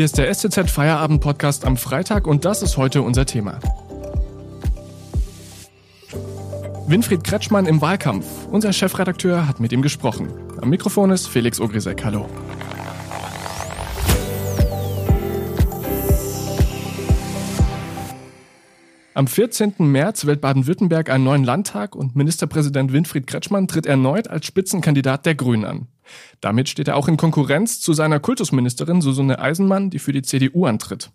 Hier ist der STZ Feierabend Podcast am Freitag und das ist heute unser Thema. Winfried Kretschmann im Wahlkampf. Unser Chefredakteur hat mit ihm gesprochen. Am Mikrofon ist Felix Ogrisek. Hallo. Am 14. März wählt Baden-Württemberg einen neuen Landtag und Ministerpräsident Winfried Kretschmann tritt erneut als Spitzenkandidat der Grünen an. Damit steht er auch in Konkurrenz zu seiner Kultusministerin Susanne Eisenmann, die für die CDU antritt.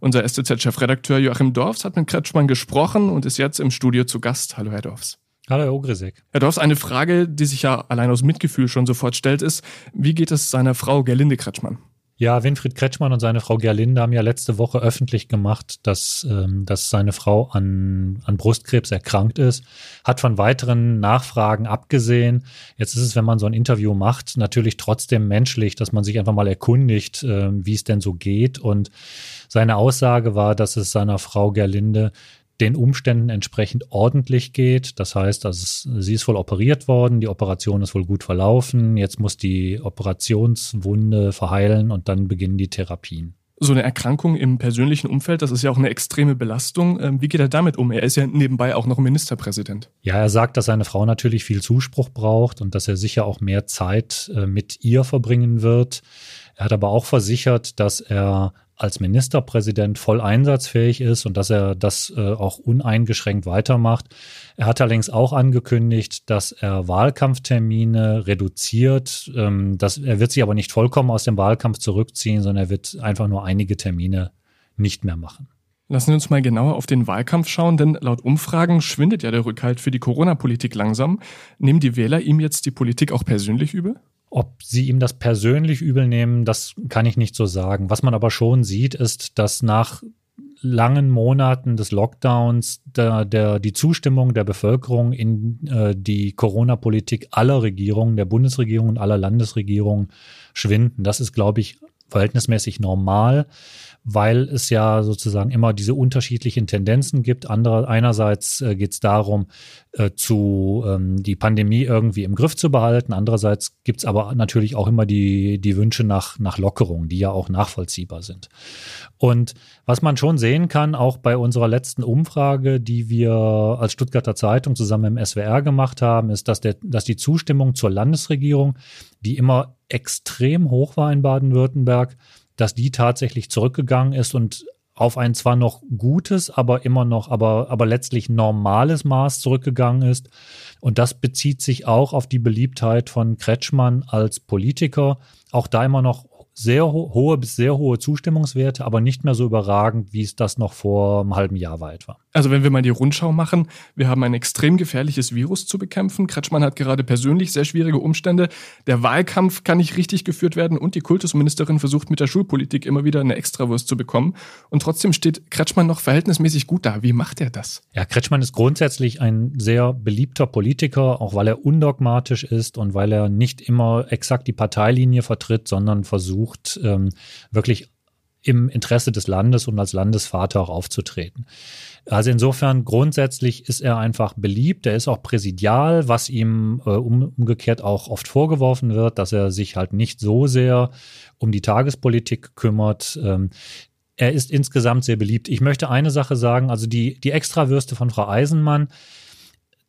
Unser STZ-Chefredakteur Joachim Dorfs hat mit Kretschmann gesprochen und ist jetzt im Studio zu Gast. Hallo, Herr Dorfs. Hallo, Herr Ogrisek. Herr Dorfs, eine Frage, die sich ja allein aus Mitgefühl schon sofort stellt, ist, wie geht es seiner Frau Gerlinde Kretschmann? Ja, Winfried Kretschmann und seine Frau Gerlinde haben ja letzte Woche öffentlich gemacht, dass, ähm, dass seine Frau an, an Brustkrebs erkrankt ist, hat von weiteren Nachfragen abgesehen. Jetzt ist es, wenn man so ein Interview macht, natürlich trotzdem menschlich, dass man sich einfach mal erkundigt, äh, wie es denn so geht. Und seine Aussage war, dass es seiner Frau Gerlinde den Umständen entsprechend ordentlich geht. Das heißt, also sie ist wohl operiert worden, die Operation ist wohl gut verlaufen. Jetzt muss die Operationswunde verheilen und dann beginnen die Therapien. So eine Erkrankung im persönlichen Umfeld, das ist ja auch eine extreme Belastung. Ähm, wie geht er damit um? Er ist ja nebenbei auch noch Ministerpräsident. Ja, er sagt, dass seine Frau natürlich viel Zuspruch braucht und dass er sicher auch mehr Zeit äh, mit ihr verbringen wird. Er hat aber auch versichert, dass er als Ministerpräsident voll einsatzfähig ist und dass er das äh, auch uneingeschränkt weitermacht. Er hat allerdings auch angekündigt, dass er Wahlkampftermine reduziert. Ähm, dass, er wird sich aber nicht vollkommen aus dem Wahlkampf zurückziehen, sondern er wird einfach nur einige Termine nicht mehr machen. Lassen Sie uns mal genauer auf den Wahlkampf schauen, denn laut Umfragen schwindet ja der Rückhalt für die Corona-Politik langsam. Nehmen die Wähler ihm jetzt die Politik auch persönlich übel? Ob sie ihm das persönlich übel nehmen, das kann ich nicht so sagen. Was man aber schon sieht, ist, dass nach langen Monaten des Lockdowns der, der, die Zustimmung der Bevölkerung in äh, die Corona-Politik aller Regierungen, der Bundesregierung und aller Landesregierungen schwinden. Das ist, glaube ich, verhältnismäßig normal weil es ja sozusagen immer diese unterschiedlichen Tendenzen gibt. Andere, einerseits äh, geht es darum, äh, zu ähm, die Pandemie irgendwie im Griff zu behalten. Andererseits gibt es aber natürlich auch immer die, die Wünsche nach, nach Lockerung, die ja auch nachvollziehbar sind. Und was man schon sehen kann, auch bei unserer letzten Umfrage, die wir als Stuttgarter Zeitung zusammen im SWR gemacht haben, ist, dass, der, dass die Zustimmung zur Landesregierung, die immer extrem hoch war in Baden-Württemberg, dass die tatsächlich zurückgegangen ist und auf ein zwar noch gutes, aber immer noch, aber, aber letztlich normales Maß zurückgegangen ist. Und das bezieht sich auch auf die Beliebtheit von Kretschmann als Politiker. Auch da immer noch sehr ho hohe bis sehr hohe Zustimmungswerte, aber nicht mehr so überragend, wie es das noch vor einem halben Jahr war etwa. Also wenn wir mal die Rundschau machen, wir haben ein extrem gefährliches Virus zu bekämpfen. Kretschmann hat gerade persönlich sehr schwierige Umstände. Der Wahlkampf kann nicht richtig geführt werden und die Kultusministerin versucht mit der Schulpolitik immer wieder eine Extrawurst zu bekommen. Und trotzdem steht Kretschmann noch verhältnismäßig gut da. Wie macht er das? Ja, Kretschmann ist grundsätzlich ein sehr beliebter Politiker, auch weil er undogmatisch ist und weil er nicht immer exakt die Parteilinie vertritt, sondern versucht ähm, wirklich im Interesse des Landes und als Landesvater auch aufzutreten. Also insofern grundsätzlich ist er einfach beliebt. Er ist auch präsidial, was ihm äh, umgekehrt auch oft vorgeworfen wird, dass er sich halt nicht so sehr um die Tagespolitik kümmert. Ähm, er ist insgesamt sehr beliebt. Ich möchte eine Sache sagen, also die, die Extrawürste von Frau Eisenmann.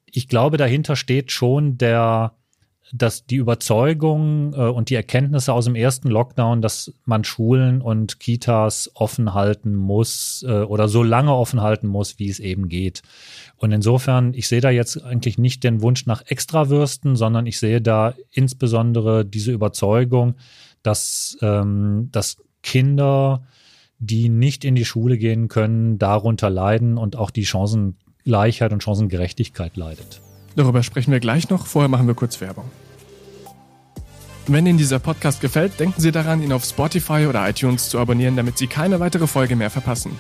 Ich glaube, dahinter steht schon der, dass die Überzeugung äh, und die Erkenntnisse aus dem ersten Lockdown, dass man Schulen und Kitas offen halten muss äh, oder so lange offen halten muss, wie es eben geht. Und insofern, ich sehe da jetzt eigentlich nicht den Wunsch nach Extrawürsten, sondern ich sehe da insbesondere diese Überzeugung, dass, ähm, dass Kinder, die nicht in die Schule gehen können, darunter leiden und auch die Chancengleichheit und Chancengerechtigkeit leidet. Darüber sprechen wir gleich noch. Vorher machen wir kurz Werbung. Wenn Ihnen dieser Podcast gefällt, denken Sie daran, ihn auf Spotify oder iTunes zu abonnieren, damit Sie keine weitere Folge mehr verpassen.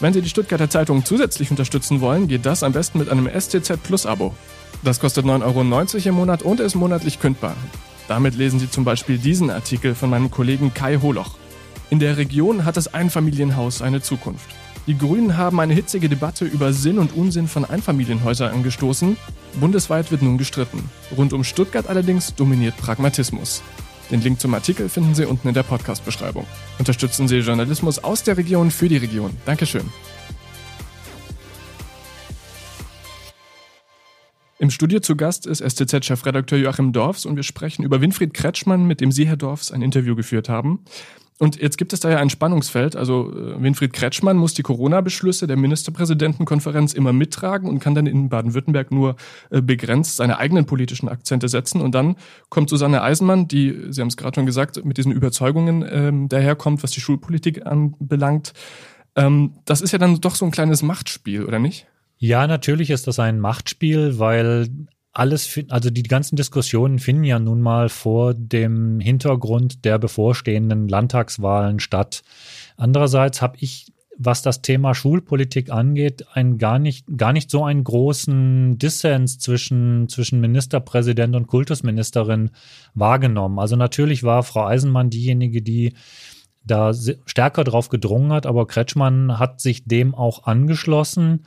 Wenn Sie die Stuttgarter Zeitung zusätzlich unterstützen wollen, geht das am besten mit einem STZ Plus Abo. Das kostet 9,90 Euro im Monat und ist monatlich kündbar. Damit lesen Sie zum Beispiel diesen Artikel von meinem Kollegen Kai Holoch. In der Region hat das Einfamilienhaus eine Zukunft. Die Grünen haben eine hitzige Debatte über Sinn und Unsinn von Einfamilienhäusern angestoßen. Bundesweit wird nun gestritten. Rund um Stuttgart allerdings dominiert Pragmatismus. Den Link zum Artikel finden Sie unten in der Podcast-Beschreibung. Unterstützen Sie Journalismus aus der Region für die Region. Dankeschön. Im Studio zu Gast ist STZ-Chefredakteur Joachim Dorfs und wir sprechen über Winfried Kretschmann, mit dem Sie, Herr Dorfs, ein Interview geführt haben. Und jetzt gibt es da ja ein Spannungsfeld. Also äh, Winfried Kretschmann muss die Corona-Beschlüsse der Ministerpräsidentenkonferenz immer mittragen und kann dann in Baden-Württemberg nur äh, begrenzt seine eigenen politischen Akzente setzen. Und dann kommt Susanne Eisenmann, die, Sie haben es gerade schon gesagt, mit diesen Überzeugungen ähm, daherkommt, was die Schulpolitik anbelangt. Ähm, das ist ja dann doch so ein kleines Machtspiel, oder nicht? Ja, natürlich ist das ein Machtspiel, weil alles, also die ganzen Diskussionen finden ja nun mal vor dem Hintergrund der bevorstehenden Landtagswahlen statt. Andererseits habe ich, was das Thema Schulpolitik angeht, ein gar nicht, gar nicht so einen großen Dissens zwischen, zwischen Ministerpräsident und Kultusministerin wahrgenommen. Also natürlich war Frau Eisenmann diejenige, die da stärker drauf gedrungen hat, aber Kretschmann hat sich dem auch angeschlossen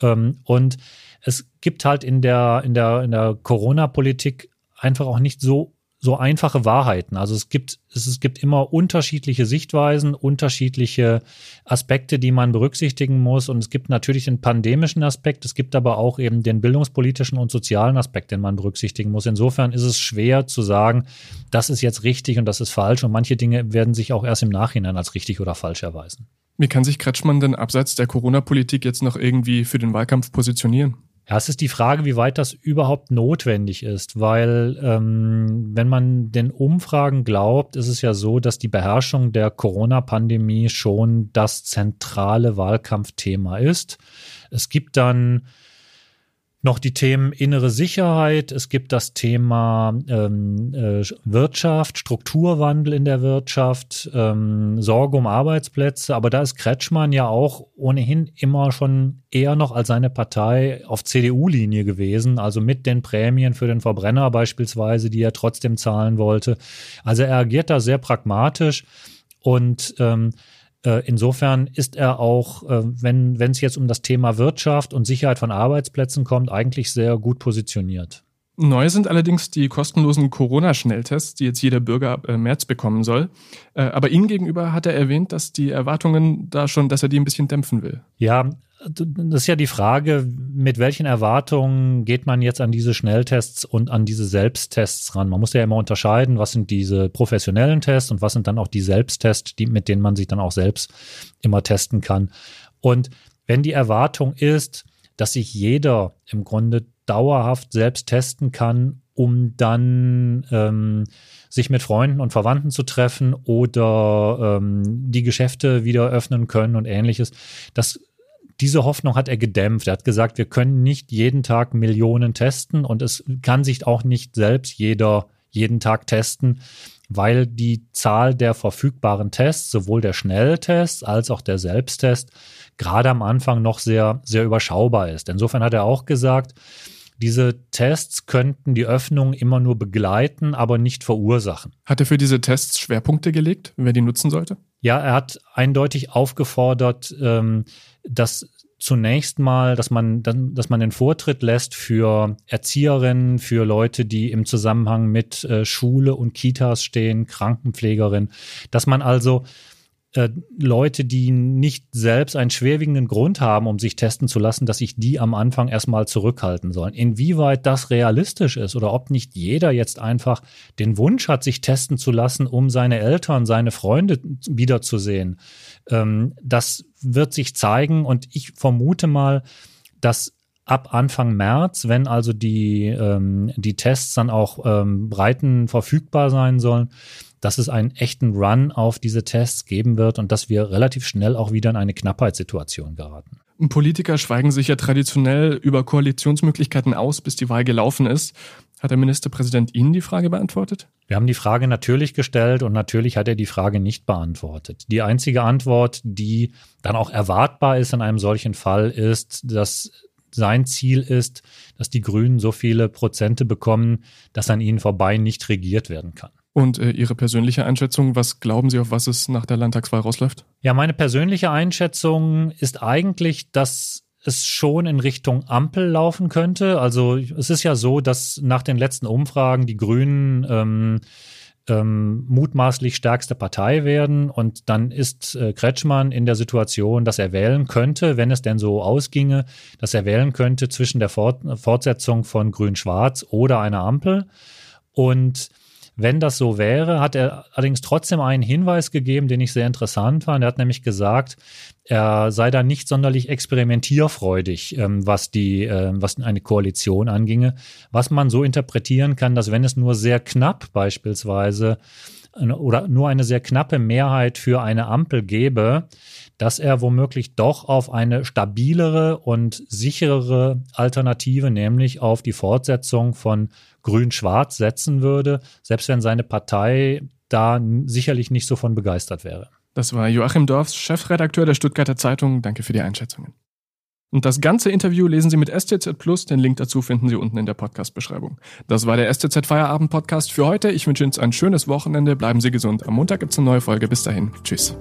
ähm, und es gibt halt in der, in der, in der Corona-Politik einfach auch nicht so, so einfache Wahrheiten. Also es gibt, es, es gibt immer unterschiedliche Sichtweisen, unterschiedliche Aspekte, die man berücksichtigen muss. Und es gibt natürlich den pandemischen Aspekt, es gibt aber auch eben den bildungspolitischen und sozialen Aspekt, den man berücksichtigen muss. Insofern ist es schwer zu sagen, das ist jetzt richtig und das ist falsch. Und manche Dinge werden sich auch erst im Nachhinein als richtig oder falsch erweisen. Wie kann sich Kretschmann denn abseits der Corona-Politik jetzt noch irgendwie für den Wahlkampf positionieren? Es ist die Frage, wie weit das überhaupt notwendig ist, weil ähm, wenn man den Umfragen glaubt, ist es ja so, dass die Beherrschung der Corona-Pandemie schon das zentrale Wahlkampfthema ist. Es gibt dann noch die Themen innere Sicherheit, es gibt das Thema ähm, äh, Wirtschaft, Strukturwandel in der Wirtschaft, ähm, Sorge um Arbeitsplätze, aber da ist Kretschmann ja auch ohnehin immer schon eher noch als seine Partei auf CDU-Linie gewesen, also mit den Prämien für den Verbrenner beispielsweise, die er trotzdem zahlen wollte. Also er agiert da sehr pragmatisch und ähm, äh, insofern ist er auch, äh, wenn wenn es jetzt um das Thema Wirtschaft und Sicherheit von Arbeitsplätzen kommt, eigentlich sehr gut positioniert. Neu sind allerdings die kostenlosen Corona-Schnelltests, die jetzt jeder Bürger ab äh, März bekommen soll. Aber Ihnen gegenüber hat er erwähnt, dass die Erwartungen da schon, dass er die ein bisschen dämpfen will. Ja, das ist ja die Frage, mit welchen Erwartungen geht man jetzt an diese Schnelltests und an diese Selbsttests ran? Man muss ja immer unterscheiden, was sind diese professionellen Tests und was sind dann auch die Selbsttests, die, mit denen man sich dann auch selbst immer testen kann. Und wenn die Erwartung ist, dass sich jeder im Grunde dauerhaft selbst testen kann, um dann ähm, sich mit Freunden und Verwandten zu treffen oder ähm, die Geschäfte wieder öffnen können und ähnliches. Das diese Hoffnung hat er gedämpft. Er hat gesagt, wir können nicht jeden Tag Millionen testen und es kann sich auch nicht selbst jeder jeden Tag testen, weil die Zahl der verfügbaren Tests, sowohl der Schnelltest als auch der Selbsttest, gerade am Anfang noch sehr, sehr überschaubar ist. Insofern hat er auch gesagt, diese Tests könnten die Öffnung immer nur begleiten, aber nicht verursachen. Hat er für diese Tests Schwerpunkte gelegt, wer die nutzen sollte? Ja, er hat eindeutig aufgefordert, ähm, dass zunächst mal, dass man, dass man den Vortritt lässt für Erzieherinnen, für Leute, die im Zusammenhang mit äh, Schule und Kitas stehen, Krankenpflegerinnen, dass man also äh, Leute, die nicht selbst einen schwerwiegenden Grund haben, um sich testen zu lassen, dass sich die am Anfang erstmal zurückhalten sollen. Inwieweit das realistisch ist oder ob nicht jeder jetzt einfach den Wunsch hat, sich testen zu lassen, um seine Eltern, seine Freunde wiederzusehen, ähm, das wird sich zeigen und ich vermute mal, dass ab Anfang März, wenn also die, ähm, die Tests dann auch ähm, breiten verfügbar sein sollen, dass es einen echten Run auf diese Tests geben wird und dass wir relativ schnell auch wieder in eine Knappheitssituation geraten. Politiker schweigen sich ja traditionell über Koalitionsmöglichkeiten aus, bis die Wahl gelaufen ist. Hat der Ministerpräsident Ihnen die Frage beantwortet? Wir haben die Frage natürlich gestellt und natürlich hat er die Frage nicht beantwortet. Die einzige Antwort, die dann auch erwartbar ist in einem solchen Fall, ist, dass sein Ziel ist, dass die Grünen so viele Prozente bekommen, dass an ihnen vorbei nicht regiert werden kann. Und äh, Ihre persönliche Einschätzung, was glauben Sie, auf was es nach der Landtagswahl rausläuft? Ja, meine persönliche Einschätzung ist eigentlich, dass es schon in Richtung Ampel laufen könnte. Also es ist ja so, dass nach den letzten Umfragen die Grünen ähm, ähm, mutmaßlich stärkste Partei werden. Und dann ist äh, Kretschmann in der Situation, dass er wählen könnte, wenn es denn so ausginge, dass er wählen könnte zwischen der Fort Fortsetzung von Grün-Schwarz oder einer Ampel. Und wenn das so wäre, hat er allerdings trotzdem einen Hinweis gegeben, den ich sehr interessant fand. Er hat nämlich gesagt, er sei da nicht sonderlich experimentierfreudig, ähm, was die, äh, was eine Koalition anginge. Was man so interpretieren kann, dass wenn es nur sehr knapp beispielsweise oder nur eine sehr knappe Mehrheit für eine Ampel gäbe, dass er womöglich doch auf eine stabilere und sicherere Alternative, nämlich auf die Fortsetzung von Grün-Schwarz setzen würde, selbst wenn seine Partei da sicherlich nicht so von begeistert wäre. Das war Joachim Dorfs, Chefredakteur der Stuttgarter Zeitung. Danke für die Einschätzungen. Und das ganze Interview lesen Sie mit STZ Plus. Den Link dazu finden Sie unten in der Podcast-Beschreibung. Das war der STZ Feierabend Podcast für heute. Ich wünsche Ihnen ein schönes Wochenende. Bleiben Sie gesund. Am Montag gibt es eine neue Folge. Bis dahin. Tschüss.